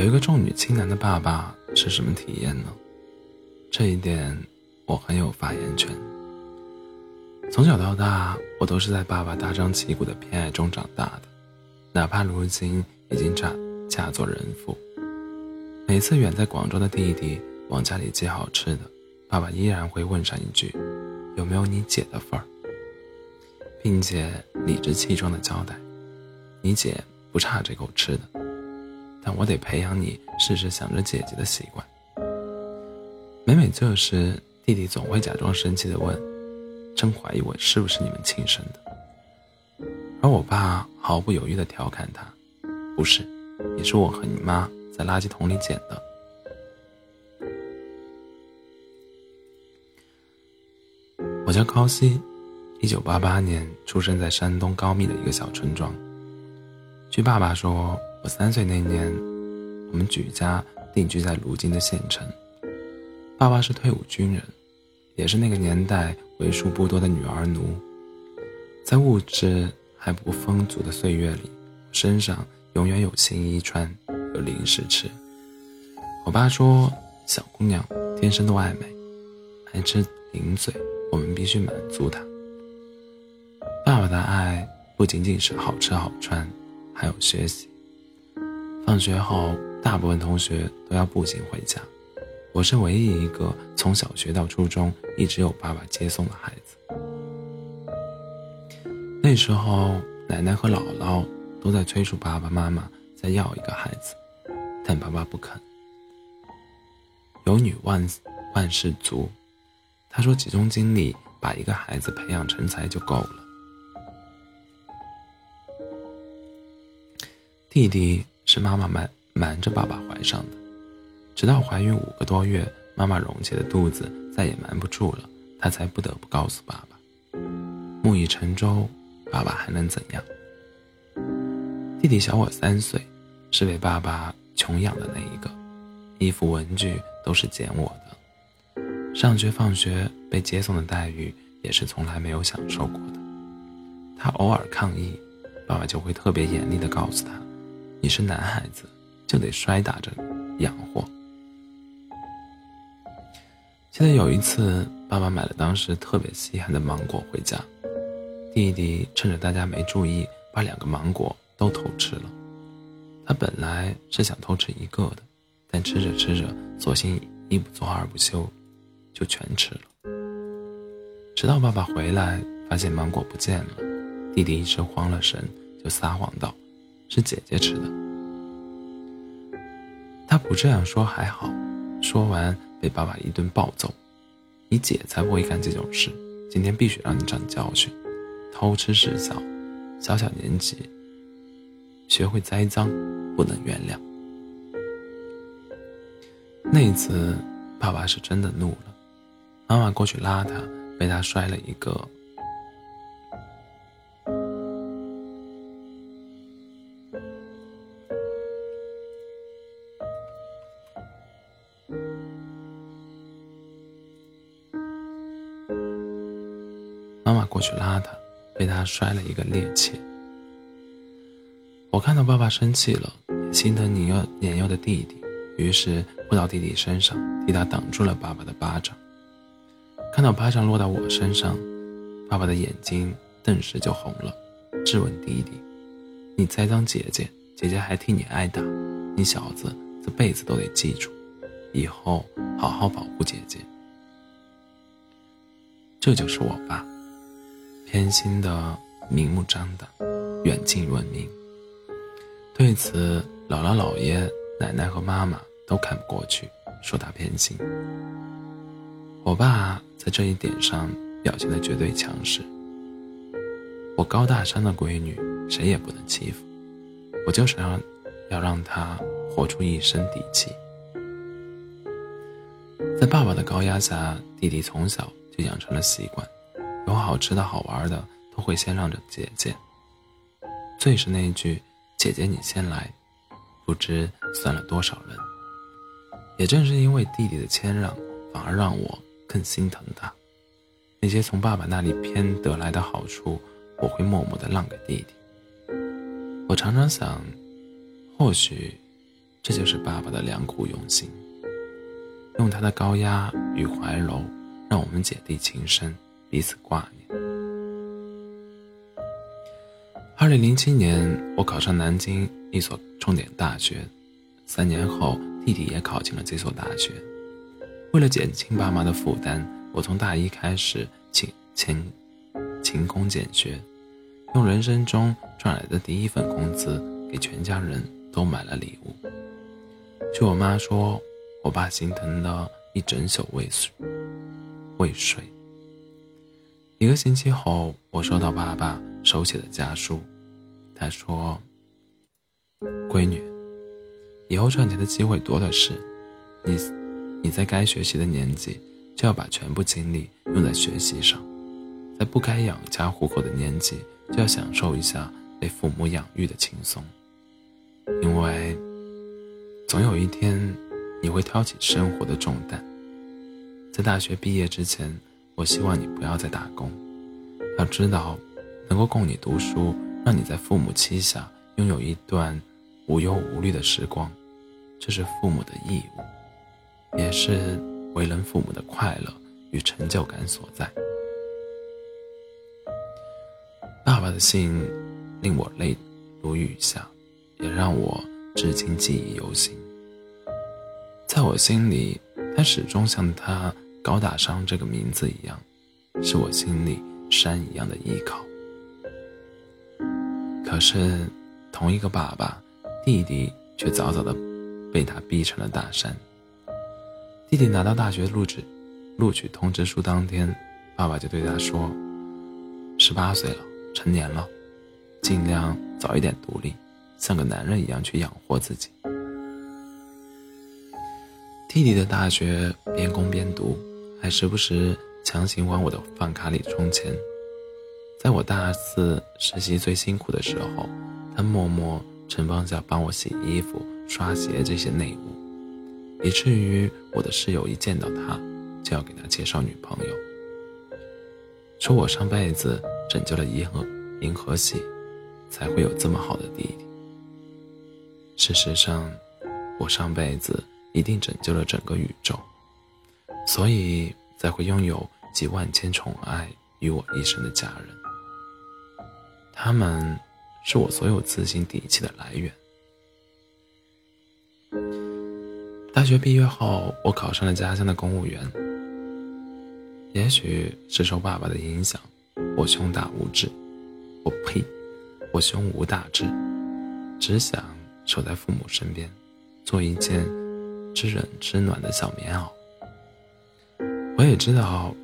有一个重女轻男的爸爸是什么体验呢？这一点我很有发言权。从小到大，我都是在爸爸大张旗鼓的偏爱中长大的，哪怕如今已经嫁嫁作人妇。每次远在广州的弟弟往家里寄好吃的，爸爸依然会问上一句：“有没有你姐的份儿？”并且理直气壮地交代：“你姐不差这口吃的，但我得培养你事事想着姐姐的习惯。”每每这时，弟弟总会假装生气地问：“真怀疑我是不是你们亲生的？”而我爸毫不犹豫地调侃他：“不是，也是我和你妈。”在垃圾桶里捡的。我叫高希，一九八八年出生在山东高密的一个小村庄。据爸爸说，我三岁那年，我们举家定居在如今的县城。爸爸是退伍军人，也是那个年代为数不多的女儿奴。在物质还不丰足的岁月里，身上永远有新衣穿。有零食吃。我爸说，小姑娘天生都爱美，爱吃零嘴，我们必须满足她。爸爸的爱不仅仅是好吃好穿，还有学习。放学后，大部分同学都要步行回家，我是唯一一个从小学到初中一直有爸爸接送的孩子。那时候，奶奶和姥姥都在催促爸爸妈妈再要一个孩子。但爸爸不肯。有女万万事足，他说集中精力把一个孩子培养成才就够了。弟弟是妈妈瞒瞒着爸爸怀上的，直到怀孕五个多月，妈妈隆起的肚子再也瞒不住了，她才不得不告诉爸爸。木已成舟，爸爸还能怎样？弟弟小我三岁，是被爸爸。穷养的那一个，衣服文具都是捡我的，上学放学被接送的待遇也是从来没有享受过的。他偶尔抗议，爸爸就会特别严厉地告诉他：“你是男孩子，就得摔打着养活。”记得有一次，爸爸买了当时特别稀罕的芒果回家，弟弟趁着大家没注意，把两个芒果都偷吃了。他本来是想偷吃一个的，但吃着吃着，索性一不做二不休，就全吃了。直到爸爸回来，发现芒果不见了，弟弟一时慌了神，就撒谎道：“是姐姐吃的。”他不这样说还好，说完被爸爸一顿暴揍：“你姐才不会干这种事，今天必须让你长教训。偷吃是小，小小年纪。”学会栽赃，不能原谅。那一次，爸爸是真的怒了，妈妈过去拉他，被他摔了一个。被他摔了一个趔趄。我看到爸爸生气了，心疼年幼年幼的弟弟，于是扑到弟弟身上，替他挡住了爸爸的巴掌。看到巴掌落到我身上，爸爸的眼睛顿时就红了，质问弟弟：“你栽赃姐姐，姐姐还替你挨打，你小子这辈子都得记住，以后好好保护姐姐。”这就是我爸，偏心的明目张胆，远近闻名。对此，姥姥、姥爷、奶奶和妈妈都看不过去，说他偏心。我爸在这一点上表现的绝对强势。我高大上的闺女，谁也不能欺负。我就是要，要让她活出一身底气。在爸爸的高压下，弟弟从小就养成了习惯，有好吃的好玩的，都会先让着姐姐。最是那一句。姐姐，你先来，不知算了多少人。也正是因为弟弟的谦让，反而让我更心疼他。那些从爸爸那里偏得来的好处，我会默默的让给弟弟。我常常想，或许这就是爸爸的良苦用心，用他的高压与怀柔，让我们姐弟情深，彼此挂念。二零零七年，我考上南京一所重点大学，三年后，弟弟也考进了这所大学。为了减轻爸妈的负担，我从大一开始勤勤勤工俭学，用人生中赚来的第一份工资，给全家人都买了礼物。据我妈说，我爸心疼的一整宿未睡。未睡。一个星期后，我收到爸爸手写的家书，他说：“闺女，以后赚钱的机会多的是，你你在该学习的年纪，就要把全部精力用在学习上；在不该养家糊口的年纪，就要享受一下被父母养育的轻松，因为。”总有一天，你会挑起生活的重担。在大学毕业之前，我希望你不要再打工。要知道，能够供你读书，让你在父母膝下拥有一段无忧无虑的时光，这是父母的义务，也是为人父母的快乐与成就感所在。爸爸的信令我泪如雨下，也让我。至今记忆犹新。在我心里，他始终像他高大上这个名字一样，是我心里山一样的依靠。可是，同一个爸爸，弟弟却早早的被他逼成了大山。弟弟拿到大学录取录取通知书当天，爸爸就对他说：“十八岁了，成年了，尽量早一点独立。”像个男人一样去养活自己。弟弟的大学边攻边读，还时不时强行往我的饭卡里充钱。在我大四实习最辛苦的时候，他默默承包下帮我洗衣服、刷鞋这些内务，以至于我的室友一见到他，就要给他介绍女朋友，说我上辈子拯救了银河银河系，才会有这么好的弟弟。事实上，我上辈子一定拯救了整个宇宙，所以才会拥有集万千宠爱于我一身的家人。他们是我所有自信底气的来源。大学毕业后，我考上了家乡的公务员。也许是受爸爸的影响，我胸大无志，我呸，我胸无大志，只想。守在父母身边，做一件知冷知暖的小棉袄。我也知道，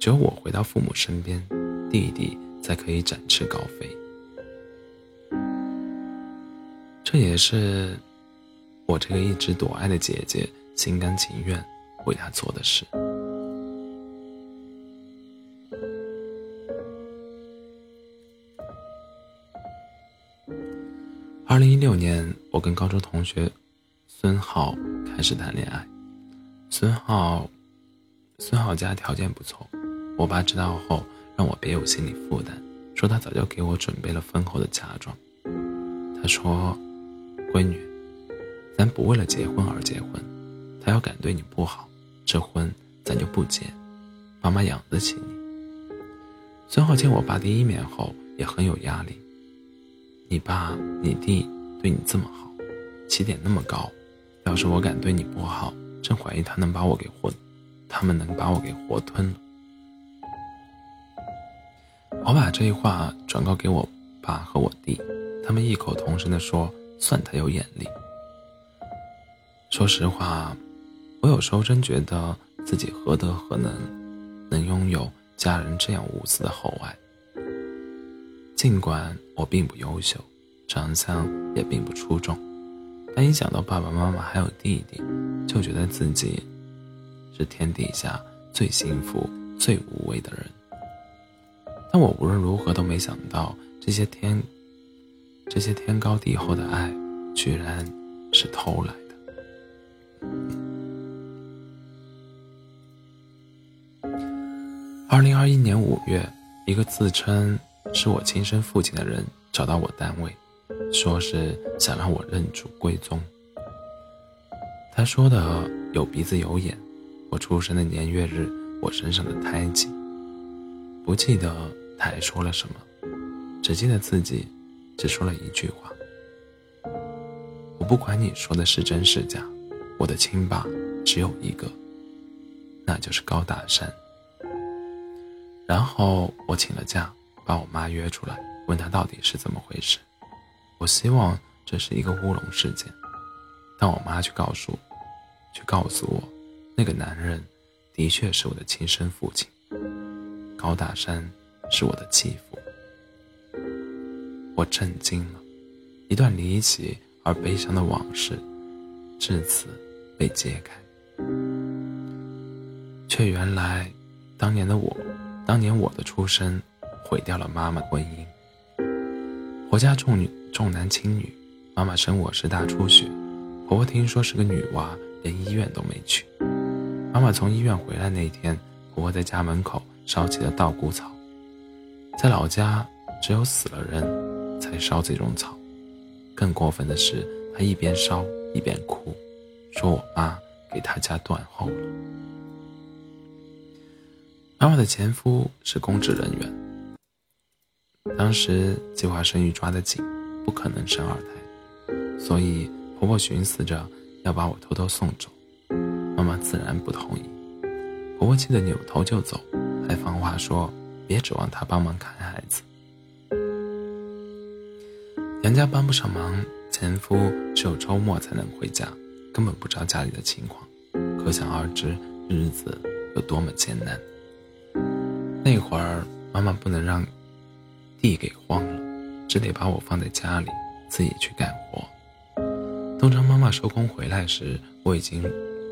只有我回到父母身边，弟弟才可以展翅高飞。这也是我这个一直躲爱的姐姐心甘情愿为他做的事。二零一六年，我跟高中同学孙浩开始谈恋爱。孙浩，孙浩家条件不错，我爸知道后让我别有心理负担，说他早就给我准备了丰厚的嫁妆。他说：“闺女，咱不为了结婚而结婚，他要敢对你不好，这婚咱就不结，妈妈养得起你。”孙浩见我爸第一面后，也很有压力。你爸、你弟对你这么好，起点那么高，要是我敢对你不好，真怀疑他能把我给活，他们能把我给活吞了。我把这话转告给我爸和我弟，他们异口同声地说：“算他有眼力。”说实话，我有时候真觉得自己何德何能，能拥有家人这样无私的厚爱。尽管我并不优秀，长相也并不出众，但一想到爸爸妈妈还有弟弟，就觉得自己是天底下最幸福、最无畏的人。但我无论如何都没想到，这些天、这些天高地厚的爱，居然是偷来的。二零二一年五月，一个自称。是我亲生父亲的人找到我单位，说是想让我认祖归宗，他说的有鼻子有眼，我出生的年月日，我身上的胎记。不记得他还说了什么，只记得自己只说了一句话：“我不管你说的是真是假，我的亲爸只有一个，那就是高大山。”然后我请了假，把我妈约出来，问她到底是怎么回事。我希望这是一个乌龙事件，但我妈却告诉，却告诉我，那个男人的确是我的亲生父亲。高大山是我的继父，我震惊了，一段离奇而悲伤的往事，至此被揭开。却原来，当年的我，当年我的出生，毁掉了妈妈的婚姻。婆家重女重男轻女，妈妈生我时大出血，婆婆听说是个女娃，连医院都没去。妈妈从医院回来那天，婆婆在家门口。烧起了稻谷草，在老家只有死了人才烧这种草。更过分的是，她一边烧一边哭，说我妈给她家断后了。妈妈的前夫是公职人员，当时计划生育抓得紧，不可能生二胎，所以婆婆寻思着要把我偷偷送走，自然不同意。婆婆气得扭头就走。还放话说：“别指望他帮忙看孩子，娘家帮不上忙，前夫只有周末才能回家，根本不知道家里的情况，可想而知日子有多么艰难。那会儿妈妈不能让地给荒了，只得把我放在家里，自己去干活。通常妈妈收工回来时，我已经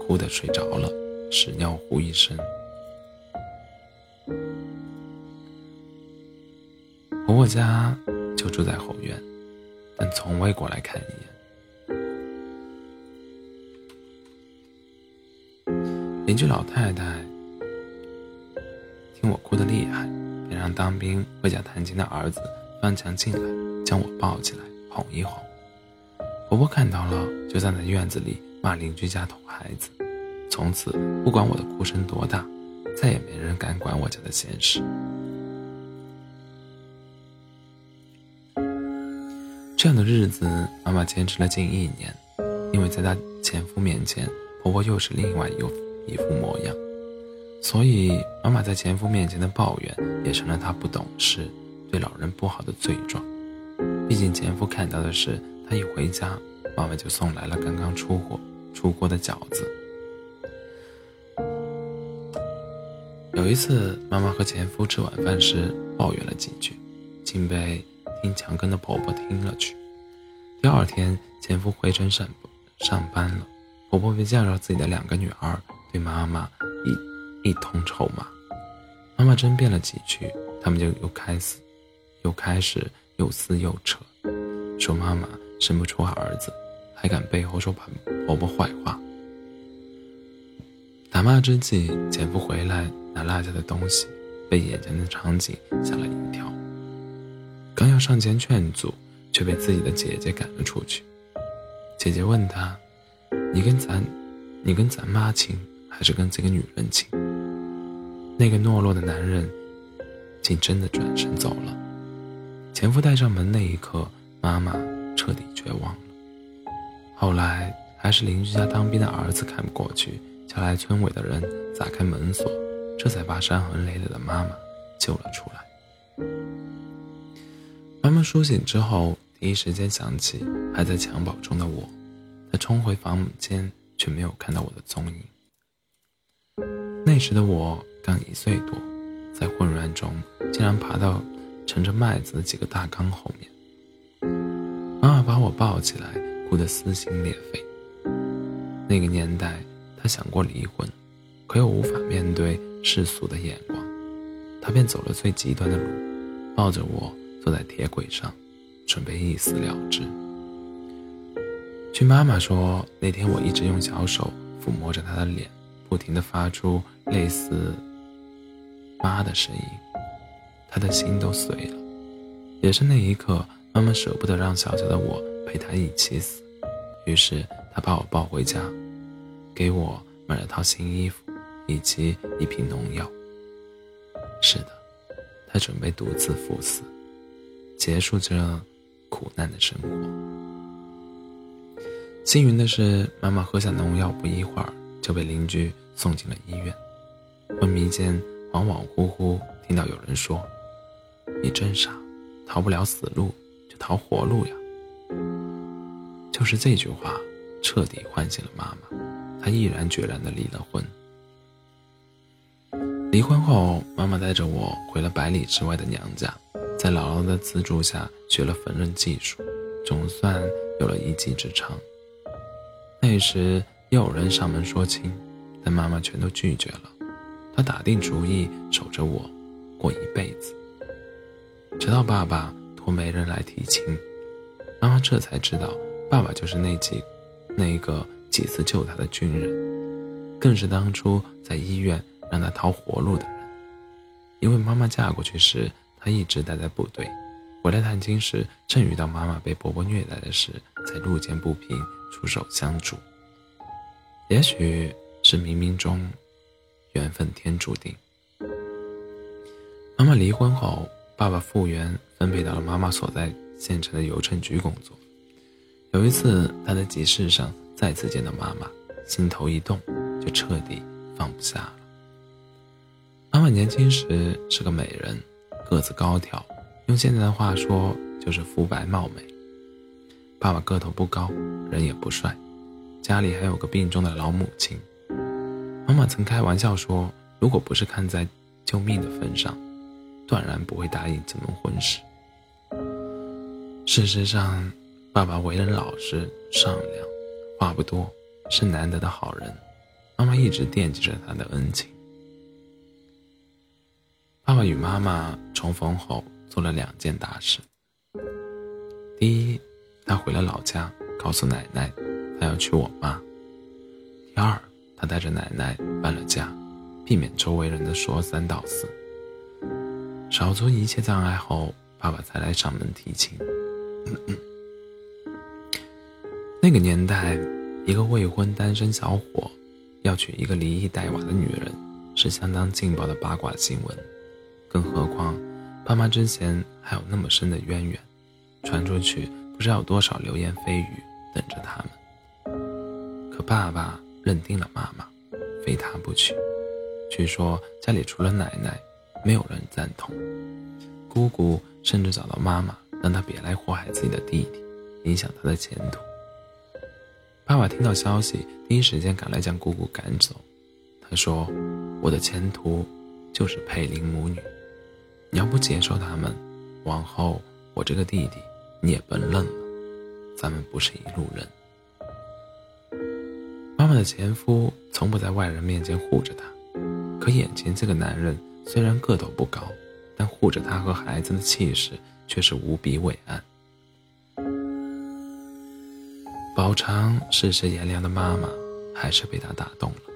哭得睡着了，屎尿糊一身。”婆婆家就住在后院，但从未过来看一眼。邻居老太太听我哭得厉害，便让当兵会讲弹琴的儿子翻墙进来，将我抱起来哄一哄。婆婆看到了，就站在院子里骂邻居家偷孩子。从此，不管我的哭声多大，再也没人敢管我家的闲事。这样的日子，妈妈坚持了近一年，因为在她前夫面前，婆婆又是另外一个一副模样，所以妈妈在前夫面前的抱怨也成了她不懂事、对老人不好的罪状。毕竟前夫看到的是，她一回家，妈妈就送来了刚刚出火出锅的饺子。有一次，妈妈和前夫吃晚饭时抱怨了几句，竟被。听墙根的婆婆听了去。第二天，前夫回城上上班了，婆婆便叫着自己的两个女儿，对妈妈一一通臭骂。妈妈争辩了几句，他们就又开始，又开始又撕又扯，说妈妈生不出儿子，还敢背后说婆婆坏话。打骂之际，前夫回来拿落下的东西，被眼前的场景吓了一跳。刚要上前劝阻，却被自己的姐姐赶了出去。姐姐问他：“你跟咱，你跟咱妈亲，还是跟这个女人亲？”那个懦弱的男人，竟真的转身走了。前夫带上门那一刻，妈妈彻底绝望了。后来还是邻居家当兵的儿子看不过去，叫来村委的人砸开门锁，这才把伤痕累累的妈妈救了出来。妈妈苏醒之后，第一时间想起还在襁褓中的我，她冲回房间，却没有看到我的踪影。那时的我刚一岁多，在混乱中竟然爬到盛着麦子的几个大缸后面。妈妈把我抱起来，哭得撕心裂肺。那个年代，她想过离婚，可又无法面对世俗的眼光，她便走了最极端的路，抱着我。坐在铁轨上，准备一死了之。据妈妈说，那天我一直用小手抚摸着她的脸，不停地发出类似“妈”的声音，她的心都碎了。也是那一刻，妈妈舍不得让小小的我陪她一起死，于是她把我抱回家，给我买了套新衣服，以及一瓶农药。是的，他准备独自赴死，结束这苦难的生活。幸运的是，妈妈喝下农药不一会儿就被邻居送进了医院。昏迷间，恍恍惚惚听到有人说：“你真傻，逃不了死路，就逃活路呀。”就是这句话，彻底唤醒了妈妈。她毅然决然地离了婚。离婚后，妈妈带着我回了百里之外的娘家，在姥姥的资助下学了缝纫技术，总算有了一技之长。那时又有人上门说亲，但妈妈全都拒绝了。她打定主意守着我，过一辈子。直到爸爸托媒人来提亲，妈妈这才知道，爸爸就是那几，那个几次救她的军人，更是当初在医院。让他逃活路的人，因为妈妈嫁过去时，他一直待在部队，回来探亲时，正遇到妈妈被伯伯虐待的事，才路见不平出手相助。也许是冥冥中缘分天注定。妈妈离婚后，爸爸复员分配到了妈妈所在县城的邮政局工作。有一次，他在集市上再次见到妈妈，心头一动，就彻底放不下了。妈妈年轻时是个美人，个子高挑，用现在的话说就是肤白貌美。爸爸个头不高，人也不帅，家里还有个病重的老母亲。妈妈曾开玩笑说，如果不是看在救命的份上，断然不会答应这门婚事。事实上，爸爸为人老实善良，话不多，是难得的好人。妈妈一直惦记着他的恩情。爸与妈妈重逢后做了两件大事。第一，他回了老家，告诉奶奶他要娶我妈。第二，他带着奶奶搬了家，避免周围人的说三道四。少出一切障碍后，爸爸才来上门提亲。那个年代，一个未婚单身小伙要娶一个离异带娃的女人，是相当劲爆的八卦新闻。更何况，爸妈之前还有那么深的渊源，传出去不知道有多少流言蜚语等着他们。可爸爸认定了妈妈，非他不娶。据说家里除了奶奶，没有人赞同。姑姑甚至找到妈妈，让她别来祸害自己的弟弟，影响他的前途。爸爸听到消息，第一时间赶来将姑姑赶走。他说：“我的前途就是配林母女。”你要不接受他们，往后我这个弟弟你也甭认了，咱们不是一路人。妈妈的前夫从不在外人面前护着她，可眼前这个男人虽然个头不高，但护着她和孩子的气势却是无比伟岸。饱尝世事炎凉的妈妈，还是被他打动了。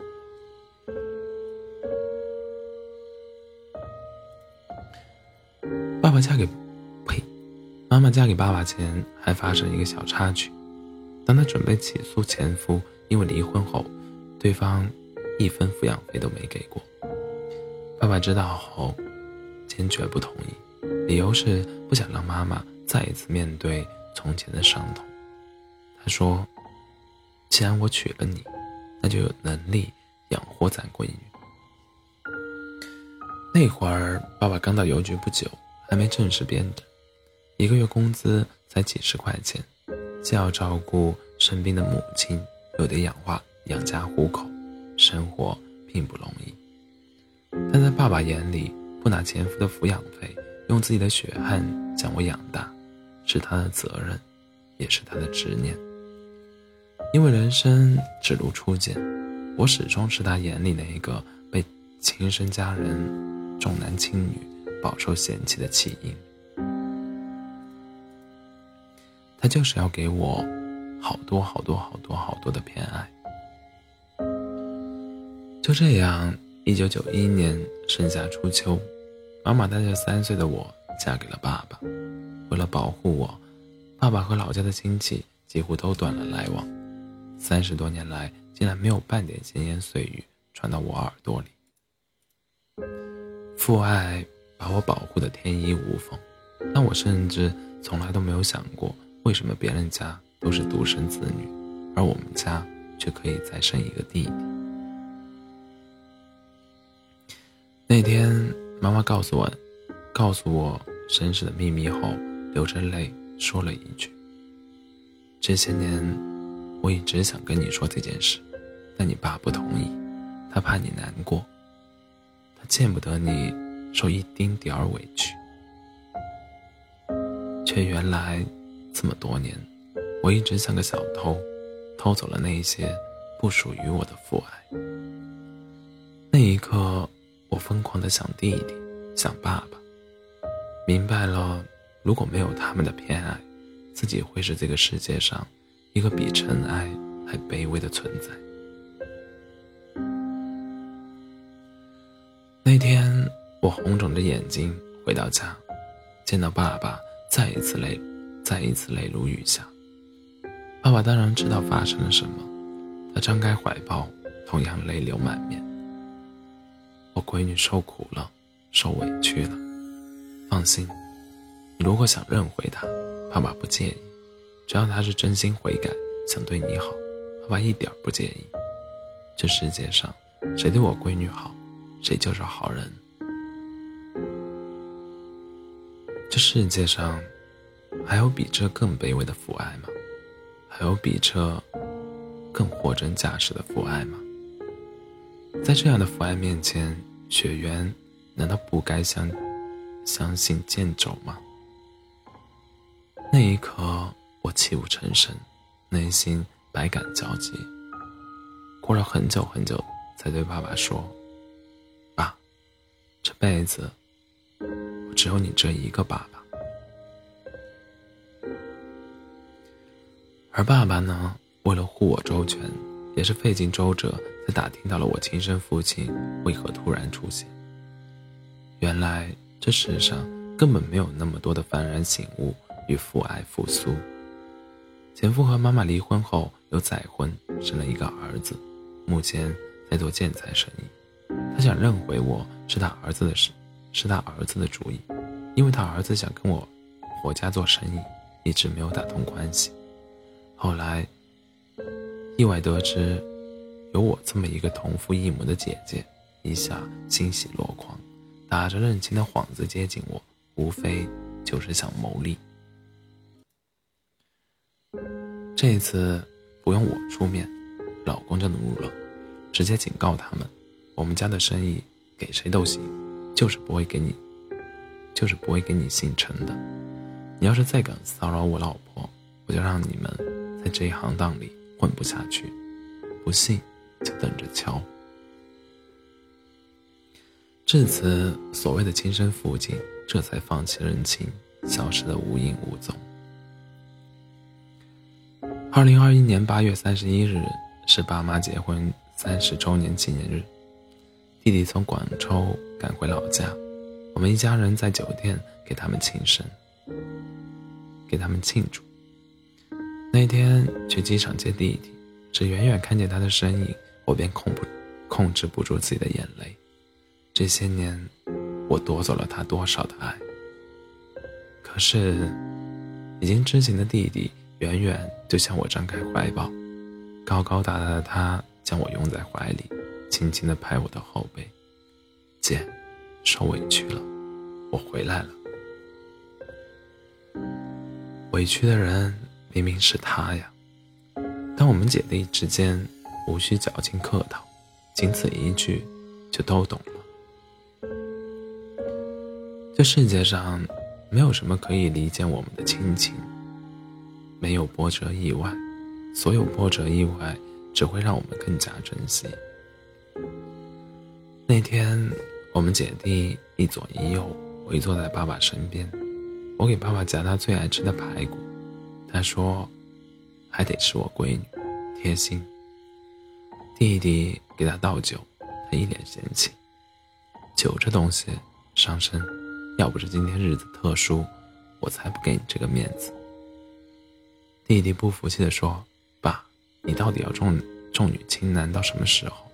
爸爸嫁给，呸，妈妈嫁给爸爸前还发生一个小插曲。当她准备起诉前夫，因为离婚后，对方一分抚养费都没给过。爸爸知道后，坚决不同意，理由是不想让妈妈再一次面对从前的伤痛。他说：“既然我娶了你，那就有能力养活咱闺女。”那会儿，爸爸刚到邮局不久。还没正式编制，一个月工资才几十块钱，既要照顾生病的母亲，又得养花养家糊口，生活并不容易。但在爸爸眼里，不拿前夫的抚养费，用自己的血汗将我养大，是他的责任，也是他的执念。因为人生只如初见，我始终是他眼里那个被亲生家人重男轻女。饱受嫌弃的弃婴，他就是要给我好多好多好多好多的偏爱。就这样，一九九一年盛夏初秋，妈妈带着三岁的我嫁给了爸爸。为了保护我，爸爸和老家的亲戚几乎都断了来往。三十多年来，竟然没有半点闲言碎语传到我耳朵里。父爱把我保护的天衣无缝，但我甚至从来都没有想过，为什么别人家都是独生子女，而我们家却可以再生一个弟弟。那天，妈妈告诉我，告诉我身世的秘密后，流着泪说了一句：“这些年，我一直想跟你说这件事，但你爸不同意，他怕你难过。”他见不得你受一丁点儿委屈，却原来这么多年，我一直像个小偷，偷走了那些不属于我的父爱。那一刻，我疯狂的想弟弟，想爸爸，明白了，如果没有他们的偏爱，自己会是这个世界上一个比尘埃还卑微的存在。那天，红肿着眼睛回到家，见到爸爸，再一次泪，再一次泪如雨下。爸爸当然知道发生了什么，他张开怀抱，同样泪流满面。我闺女受苦了，受委屈了。放心，你如果想认回她，爸爸不介意，只要她是真心悔改，想对你好，爸爸一点不介意。这世界上，谁对我闺女好？谁就是好人？这世界上还有比这更卑微的父爱吗？还有比这更货真价实的父爱吗？在这样的父爱面前，雪原难道不该相相信剑肘吗？那一刻，我泣不成声，内心百感交集。过了很久很久，才对爸爸说。爸这辈子，只有你这一个爸爸。而爸爸呢，为了护我周全，也是费尽周折才打听到了我亲生父亲为何突然出现。原来这世上根本没有那么多的幡然醒悟与父爱复苏。前夫和妈妈离婚后又再婚，生了一个儿子，目前在做建材生意。他想认回我是他儿子的事，是他儿子的主意，因为他儿子想跟我婆家做生意，一直没有打通关系。后来意外得知有我这么一个同父异母的姐姐，一下欣喜若狂，打着认亲的幌子接近我，无非就是想谋利。这一次不用我出面，老公就怒了，直接警告他们。我们家的生意给谁都行，就是不会给你，就是不会给你姓陈的。你要是再敢骚扰我老婆，我就让你们在这一行当里混不下去。不信就等着瞧。至此，所谓的亲生父亲这才放弃认亲，消失的无影无踪。二零二一年八月三十一日是爸妈结婚三十周年纪念日。弟弟从广州赶回老家，我们一家人在酒店给他们庆生，给他们庆祝。那天去机场接弟弟，只远远看见他的身影，我便控不控制不住自己的眼泪。这些年，我夺走了他多少的爱？可是，已经知情的弟弟远远就向我张开怀抱，高高大大的他将我拥在怀里。轻轻地拍我的后背，姐，受委屈了，我回来了。委屈的人明明是他呀，但我们姐弟之间无需矫情客套，仅此一句就都懂了。这世界上没有什么可以理解我们的亲情，没有波折意外，所有波折意外只会让我们更加珍惜。那天，我们姐弟一左一右围坐在爸爸身边，我给爸爸夹他最爱吃的排骨，他说：“还得是我闺女，贴心。”弟弟给他倒酒，他一脸嫌弃：“酒这东西伤身，要不是今天日子特殊，我才不给你这个面子。”弟弟不服气地说：“爸，你到底要重重女轻男到什么时候？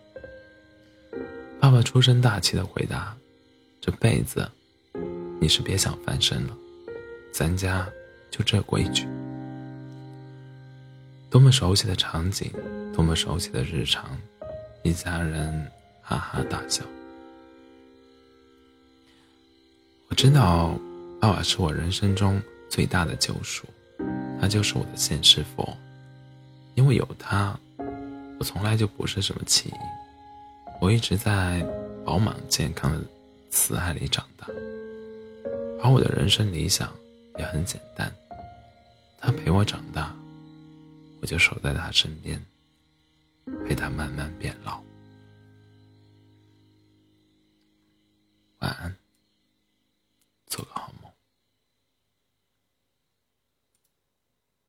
爸爸出声大气的回答：“这辈子，你是别想翻身了，咱家就这规矩。”多么熟悉的场景，多么熟悉的日常，一家人哈哈大笑。我知道，爸爸是我人生中最大的救赎，他就是我的现世佛，因为有他，我从来就不是什么弃婴。我一直在饱满健康的慈爱里长大。而我的人生理想也很简单他陪我长大我就守在他身边陪他慢慢变老。晚安做个好梦。